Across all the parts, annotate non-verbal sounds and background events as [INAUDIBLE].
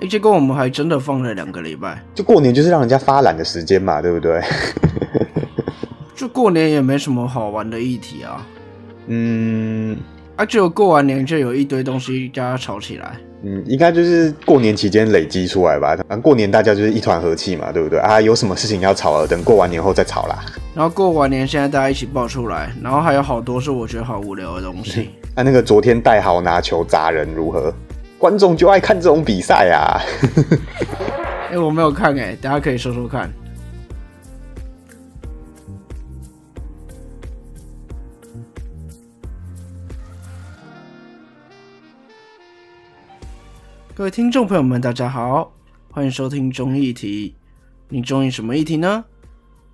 哎，结果我们还真的放了两个礼拜，就过年就是让人家发懒的时间嘛，对不对？[LAUGHS] 就过年也没什么好玩的议题啊。嗯啊，就过完年就有一堆东西大家吵起来。嗯，应该就是过年期间累积出来吧。反正过年大家就是一团和气嘛，对不对？啊，有什么事情要吵了，等过完年后再吵啦。然后过完年现在大家一起爆出来，然后还有好多是我觉得好无聊的东西。[LAUGHS] 啊，那个昨天戴豪拿球砸人如何？观众就爱看这种比赛啊。[LAUGHS] 哎、我没有看哎、大家可以说说看。各位听众朋友们，大家好，欢迎收听中议题。你中意什么议题呢？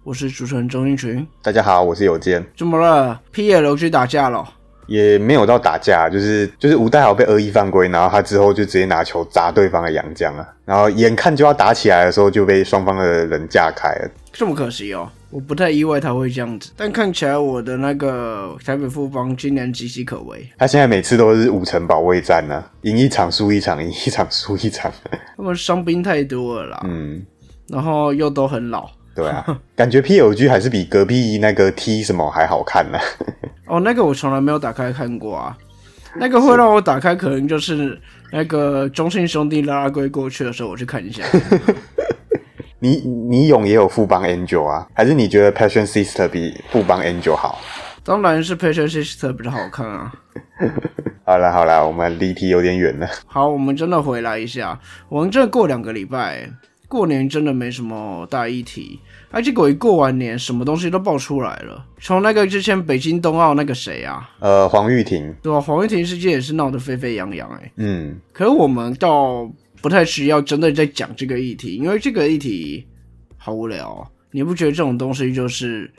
我是主持人钟英群。大家好，我是有健，怎么了？PL 去打架了？也没有到打架，就是就是吴代豪被恶意犯规，然后他之后就直接拿球砸对方的洋将啊，然后眼看就要打起来的时候，就被双方的人架开了。这么可惜哦，我不太意外他会这样子，但看起来我的那个台北富邦今年岌岌可危，他现在每次都是五城保卫战呢、赢一场输一场，赢一场输一场。他们伤兵太多了啦，嗯，然后又都很老。对啊，感觉 PLG 还是比隔壁那个 T 什么还好看呢、[LAUGHS] 哦，那个我从来没有打开看过啊，[LAUGHS] 那个会让我打开，可能就是那个中信兄弟拉拉龟过去的时候，我去看一下。[LAUGHS] 你你勇也有富邦 Angel 啊，还是你觉得 Passion Sister 比富邦 Angel 好？当然是 Patient Sister 比较好看啊。好了好了，我们离题有点远了。好，我们真的回来一下，我们这过两个礼拜，过年真的没什么大议题，而结果一过完年，什么东西都爆出来了。从那个之前北京冬奥那个谁啊，呃，黄玉婷，对吧？黄玉婷事件也是闹得沸沸扬扬，哎，嗯，可是我们倒不太需要真的在讲这个议题，因为这个议题好无聊哦、你不觉得这种东西就是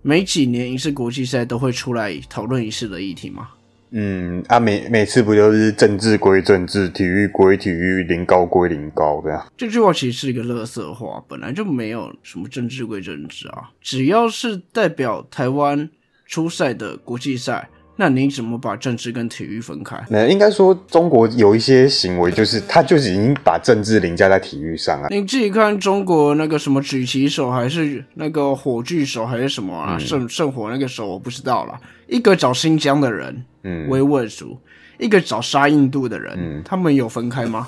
每几年一次国际赛都会出来讨论一次的议题吗？嗯啊，每每次不就是政治归政治，体育归体育，零高归零高这样？这句话其实是一个乐色话，本来就没有什么政治归政治啊，只要是代表台湾出赛的国际赛，那你怎么把政治跟体育分开？那应该说中国有一些行为，就是他就是已经把政治凌驾在体育上啊。你自己看中国那个什么举旗手，还是那个火炬手，还是什么啊？圣圣火那个手我不知道了。一个找新疆的人嗯，维吾尔族，一个找杀印度的人，嗯他们有分开吗？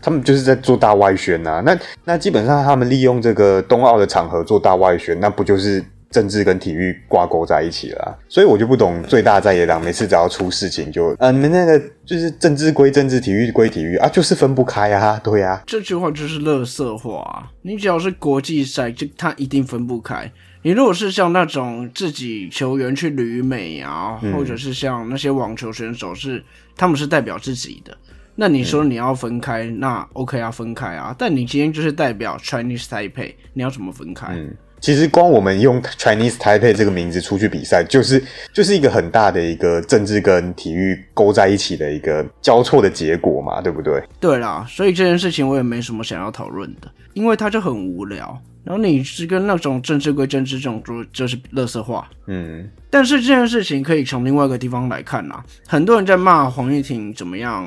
他们就是在做大外宣呐、那那基本上他们利用这个冬奥的场合做大外宣，那不就是政治跟体育挂钩在一起了啊、所以我就不懂最大在野党每次只要出事情就，嗯、你们那个就是政治归政治，体育归体育啊，就是分不开啊，对啊，这句话就是垃圾话、啊。你只要是国际赛，就它一定分不开。你如果是像那种自己球员去旅美啊，或者是像那些网球选手是他们是代表自己的，那你说你要分开，那 OK 啊，分开啊。但你今天就是代表 Chinese Taipei，你要怎么分开？嗯，其实光我们用 Chinese Taipei 这个名字出去比赛，就是就是一个很大的一个政治跟体育勾在一起的一个交错的结果嘛，对不对？对啦，所以这件事情我也没什么想要讨论的，因为它就很无聊。然后你是跟那种政治归政治这种就就是垃圾话，嗯但是这件事情可以从另外一个地方来看啦。很多人在骂黄玉婷怎么样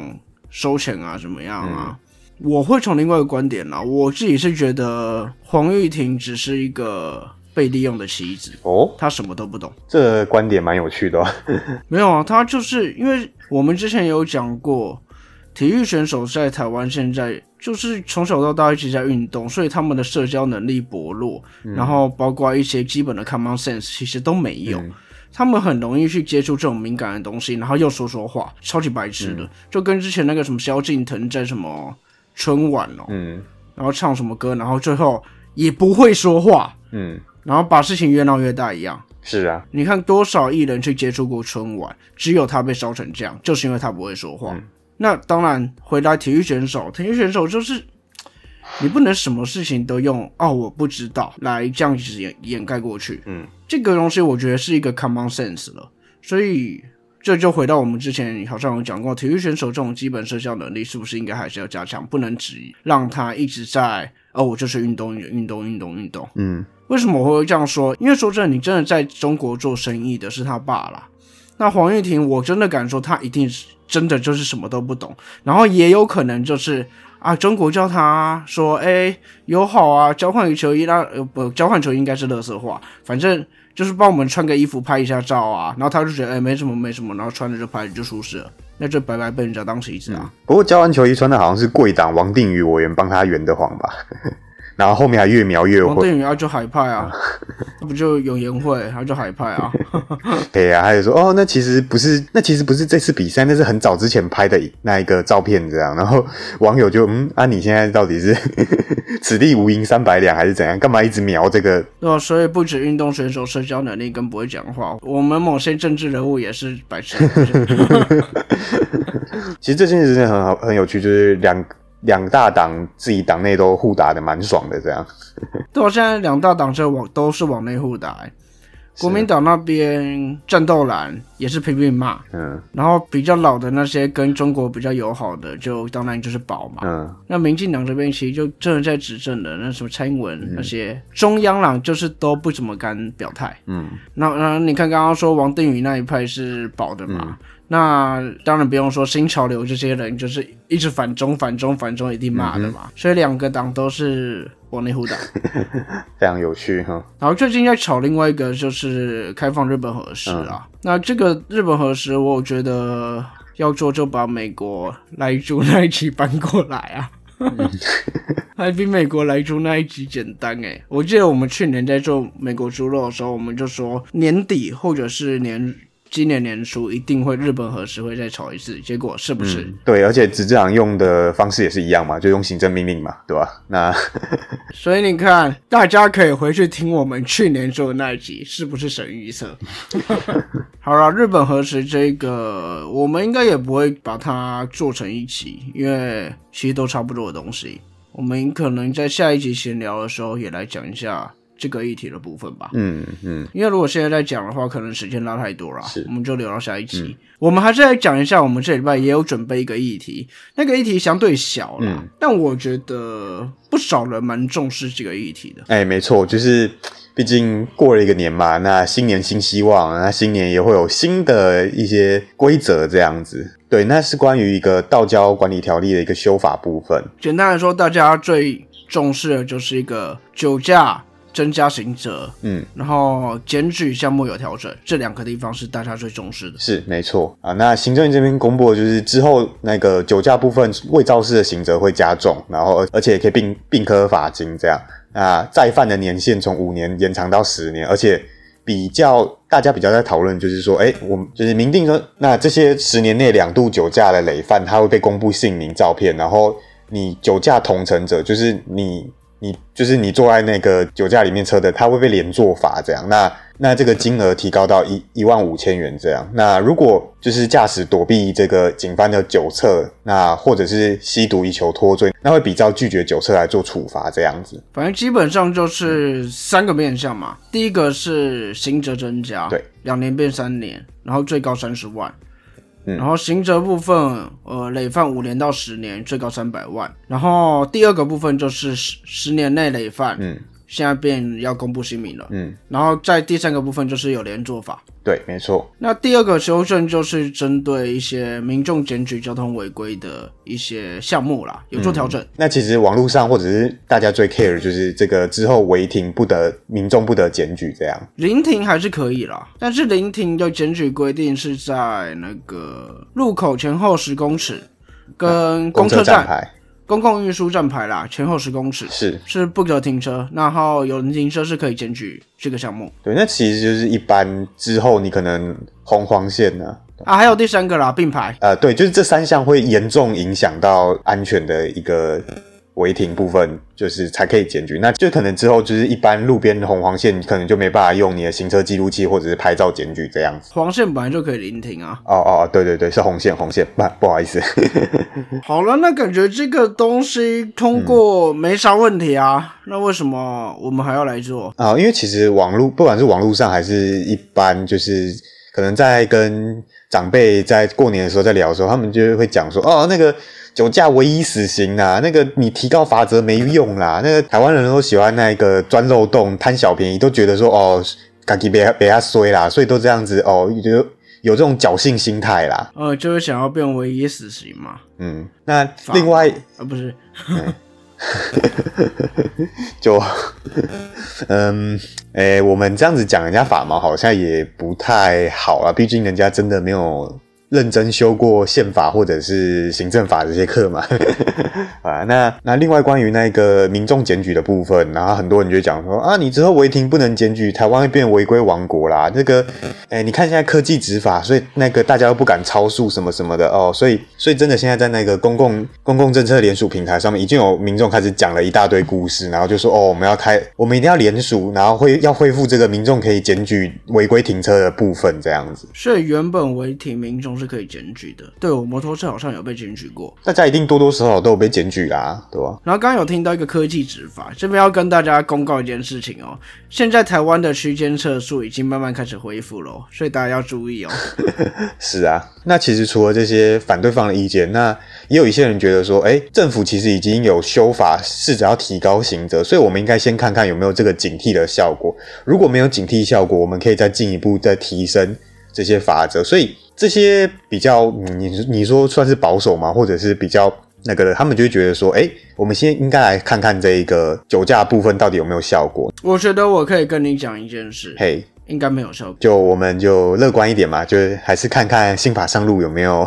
收钱啊，怎么样啊？我会从另外一个观点啦，我自己是觉得黄玉婷只是一个被利用的棋子，哦，她什么都不懂。这个观点蛮有趣的、哦。[LAUGHS] 没有啊，她就是因为我们之前有讲过，体育选手在台湾现在就是从小到大一直在运动，所以他们的社交能力薄弱，然后包括一些基本的 common sense 其实都没有。他们很容易去接触这种敏感的东西，然后又说说话，超级白痴的，就跟之前那个什么萧敬腾在什么春晚哦，嗯。然后唱什么歌，然后最后也不会说话，嗯，然后把事情越闹越大一样。是啊，你看多少艺人去接触过春晚，只有他被烧成这样，就是因为他不会说话。那当然，回来体育选手，体育选手就是你不能什么事情都用哦我不知道来这样子掩掩盖过去。嗯，这个东西我觉得是一个 common sense 了，所以这就回到我们之前好像有讲过，体育选手这种基本社交能力是不是应该还是要加强，不能只让他一直在哦我就是运动运动运动运动。嗯为什么我会这样说？因为说真的，你真的在中国做生意的是他爸啦。那黄玉婷，我真的敢说，他一定是真的就是什么都不懂，然后也有可能就是啊，中国叫他说，哎，友好啊，交换球衣，那呃不，交换球衣应该是乐色话，反正就是帮我们穿个衣服拍一下照啊，然后他就觉得哎没什么没什么，然后穿着就拍就舒适了，那就白白被人家当棋子啊。不过交完球衣穿的好像是贵党王定宇委员帮他圆的谎吧。然后后面还越描越王混，定宇啊 [LAUGHS] 就海派啊，那不就有颜会，他就海派啊。对啊，还有说哦，那其实不是，那其实不是这次比赛，那是很早之前拍的那一个照片这样。然后网友就嗯啊，你现在到底是 [LAUGHS] 此地无银三百两还是怎样？干嘛一直描这个？对啊，所以不止运动选手社交能力跟不会讲话，我们某些政治人物也是白痴。[LAUGHS] 其实这件事情很好，很有趣，就是两两大党自己党内都互打的蛮爽的这样。[LAUGHS] 对啊，现在两大党这往都是往内互打、欸，国民党那边战斗蓝也是拼命骂，嗯然后比较老的那些跟中国比较友好的，就当然就是保嘛。嗯那民进党这边其实就真的在执政的，那什么蔡英文那些、中央党就是都不怎么敢表态。嗯，那那你看刚刚说王定宇那一派是保的嘛？那当然不用说新潮流这些人就是一直反中反中反中一定骂的嘛。所以两个党都是往内互打。[LAUGHS] 非常有趣哈。然后最近在炒另外一个就是开放日本核食啊。那这个日本核食，我觉得要做就把美国来猪那一集搬过来啊。[LAUGHS] 还比美国来猪那一集简单诶，我记得我们去年在做美国猪肉的时候，我们就说年底或者是年今年年初一定会日本核食会再炒一次，结果是不是？对，而且执政党用的方式也是一样嘛，就用行政命令嘛，对吧？那 [LAUGHS] [LAUGHS] 所以你看，大家可以回去听我们去年做的那一集，是不是神预测？[LAUGHS] 好了，日本核食这个，我们应该也不会把它做成一期，因为其实都差不多的东西。我们可能在下一集闲聊的时候也来讲一下这个议题的部分吧。嗯嗯，因为如果现在在讲的话，可能时间拉太多了是，我们就留到下一集。我们还是来讲一下，我们这礼拜也有准备一个议题，那个议题相对小啦，嗯但我觉得不少人蛮重视这个议题的。哎，没错，就是毕竟过了一个年嘛，那新年新希望，那新年也会有新的一些规则这样子。对，那是关于一个道交管理条例的一个修法部分。简单来说，大家最重视的就是一个酒驾增加刑责，嗯，然后检举项目有调整，这两个地方是大家最重视的。是没错啊。那行政院这边公布的就是之后那个酒驾部分未肇事的刑责会加重，然后而而且也可以并并科罚金这样。那再犯的年限从五年延长到十年，而且比较大家比较在讨论就是说，哎，我们就是明定说，那这些十年内两度酒驾的累犯，他会被公布姓名、照片，然后你酒驾同乘者，就是你。你就是你坐在那个酒驾里面车的，他会被连坐罚这样。那那这个金额提高到一一万五千元这样。那如果就是驾驶躲避这个警方的酒测，那或者是吸毒以求脱罪，那会比照拒绝酒测来做处罚这样子。反正基本上就是三个面向嘛。第一个是刑责增加，对，两年变三年，然后最高三十万。嗯。然后刑责部分，呃，累犯五年到十年，最高三百万。然后第二个部分就是十十年内累犯，嗯现在变要公布姓名了。嗯，然后在第三个部分就是有连坐法。对，没错。那第二个修正就是针对一些民众检举交通违规的一些项目啦，有做调整。那其实网络上或者是大家最 care 的就是这个之后违停不得民众不得检举这样。临停还是可以啦，但是临停的检举规定是在那个路口前后十公尺，跟公车站、车站牌公共运输站牌啦，前后十公尺是是不可停车，然后有人停车是可以检举这个项目对，那其实就是一般之后你可能红黄线呢、啊。还有第三个啦，并排。呃，对，就是这三项会严重影响到安全的一个违停部分，就是才可以检举。那就可能之后就是一般路边红黄线，你可能就没办法用你的行车记录器或者是拍照检举这样子。黄线本来就可以临停啊。哦哦，哦对对对，是红线，红线，不不好意思。[LAUGHS] 好了，那感觉这个东西通过没啥问题啊，那为什么我们还要来做？啊，因为其实网络不管是网络上还是一般，就是可能在跟长辈在过年的时候在聊的时候，他们就会讲说，哦，那个酒驾唯一死刑啦，那个你提高罚则没用啦，那个台湾人都喜欢那个钻漏洞、贪小便宜，都觉得说，哦，赶紧别别他衰啦，所以都这样子哦，就有这种侥幸心态啦。呃，就是想要变唯一死刑嘛。嗯，那另外啊，不是，[LAUGHS] 就嗯，诶、我们这样子讲人家法毛好像也不太好啊，毕竟人家真的没有认真修过宪法或者是行政法这些课嘛。[LAUGHS] 啊，那那另外关于那个民众检举的部分，然后很多人就讲说啊，你之后违停不能检举，台湾会变违规王国啦。这个，哎、你看现在科技执法，所以那个大家都不敢超速什么什么的哦，所以所以真的现在在那个公共公共政策联署平台上面，已经有民众开始讲了一大堆故事，然后就说哦，我们要开，我们一定要联署，然后会要恢复这个民众可以检举违规停车的部分，这样子，所以原本违停民众是可以检举的。对我摩托车好像有被检举过。大家一定多多少少都有被检举啦，对吧？然后刚刚有听到一个科技执法，这边要跟大家公告一件事情哦，现在台湾的区间测速已经慢慢开始恢复了哦，所以大家要注意哦。[LAUGHS] 是啊，那其实除了这些反对方的意见，那也有一些人觉得说，哎，政府其实已经有修法，试着要提高刑责，所以我们应该先看看有没有这个警惕的效果。如果没有警惕效果，我们可以再进一步再提升这些法则。所以这些比较，嗯你你说算是保守吗？或者是比较那个的，他们就会觉得说，哎，我们先应该来看看这一个酒驾部分到底有没有效果。我觉得我可以跟你讲一件事，嘿，应该没有效果。就我们就乐观一点嘛，就是还是看看新法上路有没有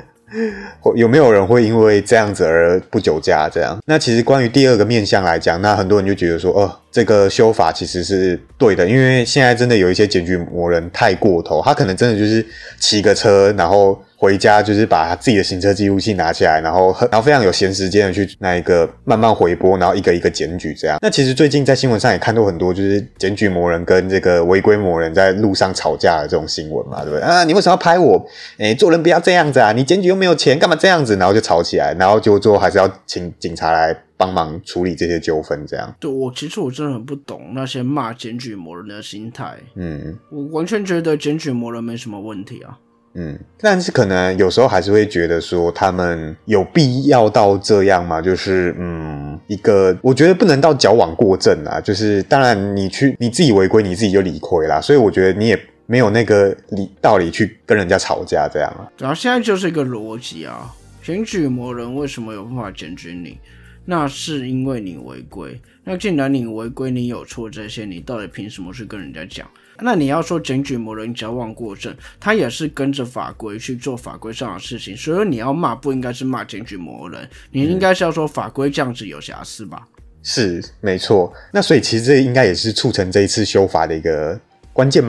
[LAUGHS] 或有没有人会因为这样子而不酒驾这样。那其实关于第二个面向来讲，那很多人就觉得说，哦，这个修法其实是对的，因为现在真的有一些检举魔人太过头，他可能真的就是骑个车，然后。回家就是把他自己的行车记录器拿起来，然后然后非常有闲时间的去那一个慢慢回播，然后一个一个检举这样。那其实最近在新闻上也看到很多就是检举魔人跟这个违规魔人在路上吵架的这种新闻嘛，对不对？啊，你为什么要拍我？哎，做人不要这样子啊！你检举又没有钱，干嘛这样子？然后就吵起来，然后就最后还是要请警察来帮忙处理这些纠纷，这样。对我其实我真的很不懂那些骂检举魔人的心态，嗯我完全觉得检举魔人没什么问题啊。嗯，但是可能有时候还是会觉得说他们有必要到这样吗？就是嗯，一个我觉得不能到矫枉过正啊。就是当然你去你自己违规，你自己就理亏啦。所以我觉得你也没有那个理道理去跟人家吵架这样啊。然后现在就是一个逻辑啊，检举魔人为什么有办法检举你？那是因为你违规。那既然你违规，你有错这些，你到底凭什么去跟人家讲？那你要说检举魔人矫枉过正，他也是跟着法规去做法规上的事情，所以你要骂不应该是骂检举魔人，你应该是要说法规这样子有瑕疵吧？是没错，那所以其实这应该也是促成这一次修法的一个关键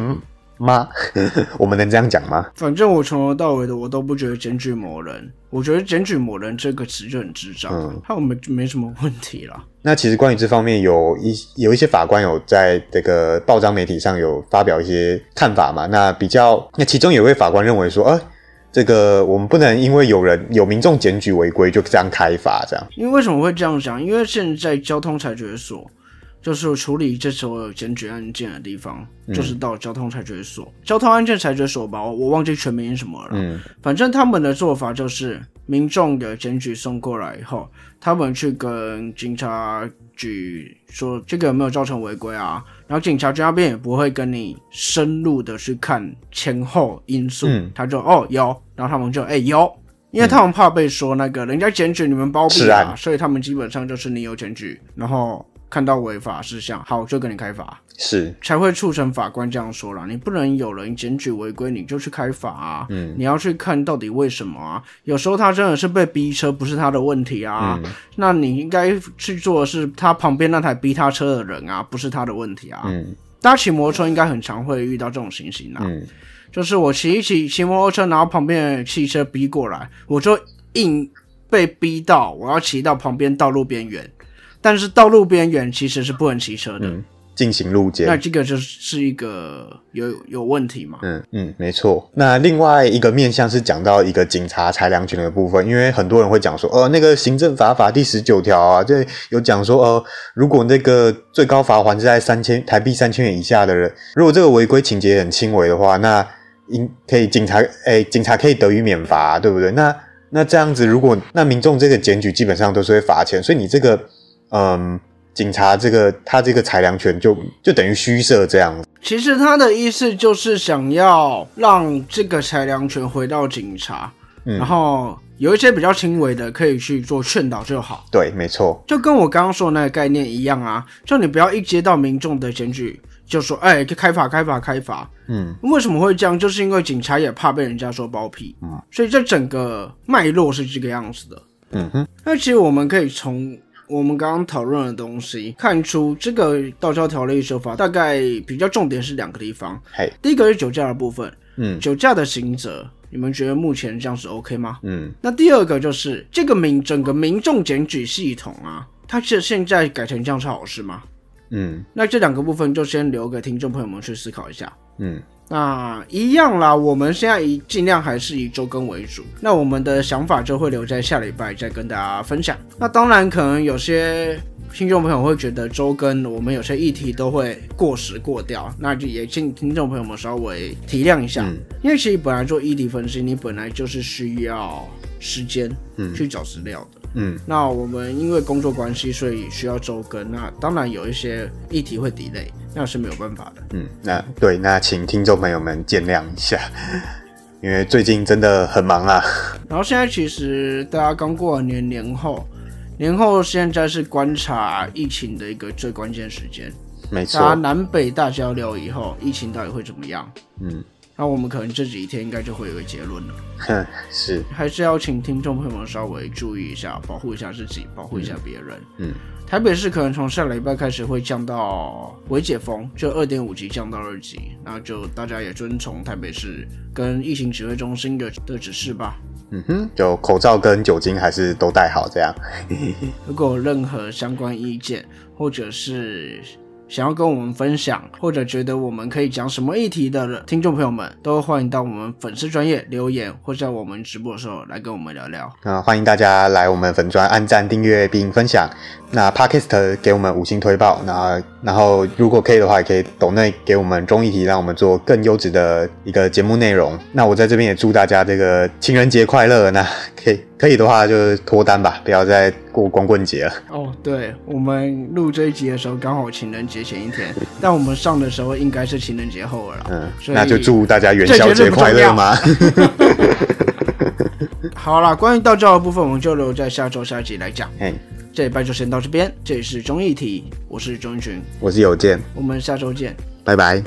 吗？[LAUGHS] 我们能这样讲吗？反正我从头到尾的我都不觉得检举某人，我觉得检举某人这个词就很智障，嗯他没没什么问题啦。那其实关于这方面有一有一些法官有在这个报章媒体上有发表一些看法嘛。那比较，那其中有一位法官认为说，呃，这个我们不能因为有人有民众检举违规就这样开罚，这样。因为为什么会这样讲？因为现在交通裁决所就是处理这所有检举案件的地方，就是到交通裁决所、交通案件裁决所吧，我我忘记全名什么了。嗯。反正他们的做法就是，民众的检举送过来以后，他们去跟警察局说这个有没有造成违规啊，然后警察局那边也不会跟你深入的去看前后因素，嗯。他就哦有，然后他们就哎、有。因为他们怕被说那个人家检举你们包庇啊，所以他们基本上就是你有检举，然后看到违法事项，好就给你开罚。是，才会促成法官这样说啦。你不能有人检举违规，你就去开罚啊。嗯你要去看到底为什么啊？有时候他真的是被逼车，不是他的问题啊。嗯那你应该去做的是他旁边那台逼他车的人啊，不是他的问题啊。嗯大家骑摩托车应该很常会遇到这种情形啊，嗯就是我骑一骑骑摩托车，然后旁边的汽车逼过来，我就硬被逼到我要骑到旁边道路边缘，但是道路边缘其实是不能骑车的。嗯，进行路检。那这个就是一个有有问题嘛？嗯嗯，没错。那另外一个面向是讲到一个警察裁量权的部分，因为很多人会讲说，呃，那个行政法法第十九条啊，这有讲说，呃，如果那个最高罚款是在三千台币三千元以下的人，如果这个违规情节很轻微的话，那应可以警察，哎、警察可以得以免罚，对不对？那那这样子，如果那民众这个检举基本上都是会罚钱，所以你这个，嗯。警察这个他这个裁量权就就等于虚设这样。其实他的意思就是想要让这个裁量权回到警察，然后有一些比较轻微的可以去做劝导就好。对，没错，就跟我刚刚说的那个概念一样啊，就你不要一接到民众的检举就说，哎，开罚开罚开罚。嗯，为什么会这样？就是因为警察也怕被人家说包庇。嗯，所以这整个脉络是这个样子的。嗯哼，那其实我们可以从。我们刚刚讨论的东西，看出这个道教条例修法大概比较重点是两个地方。第一个是酒驾的部分，嗯，酒驾的刑责，你们觉得目前这样是 OK 吗？嗯，那第二个就是这个民整个民众检举系统啊，它是现在改成这样是好事吗？嗯，那这两个部分就先留给听众朋友们去思考一下。嗯。那一样啦，我们现在以尽量还是以周更为主。那我们的想法就会留在下礼拜再跟大家分享。那当然，可能有些听众朋友会觉得周更我们有些议题都会过时过掉，那就也请听众朋友们稍微体谅一下。因为其实本来做议题分析，你本来就是需要时间去找资料的。嗯，那我们因为工作关系，所以需要周更。那当然有一些议题会 delay，那是没有办法的。嗯，那对，那请听众朋友们见谅一下，[LAUGHS] 因为最近真的很忙啊。然后现在其实大家刚过完年年后，年后现在是观察疫情的一个最关键时间。没错，大家南北大交流以后，疫情到底会怎么样？嗯。那我们可能这几天应该就会有个结论了。哼，是，还是要请听众朋友们稍微注意一下，保护一下自己，保护一下别人。嗯，台北市可能从下礼拜开始会降到微解封，就二点五级降到二级，那就大家也遵从台北市跟疫情指挥中心的的指示吧。嗯哼，就口罩跟酒精还是都戴好这样。[LAUGHS] 如果有任何相关意见，或者是。想要跟我们分享，或者觉得我们可以讲什么议题的听众朋友们，都欢迎到我们粉丝专业留言，或在我们直播的时候来跟我们聊聊。那欢迎大家来我们粉专按赞、订阅并分享。那 Podcast 给我们五星推报，那然后如果可以的话，也可以抖内给我们中议题，让我们做更优质的一个节目内容。那我在这边也祝大家这个情人节快乐。那可以可以的话，就脱单吧，不要再过光棍节了。哦，对，我们录这一集的时候刚好情人节前一天，但我们上的时候应该是情人节后了。嗯，那就祝大家元宵节快乐嘛？[LAUGHS] 好啦，关于道教的部分，我们就留在下周下一集来讲。这一拜就先到这边，这里是中艺体，我是钟群，我是有健，我们下周见，拜拜。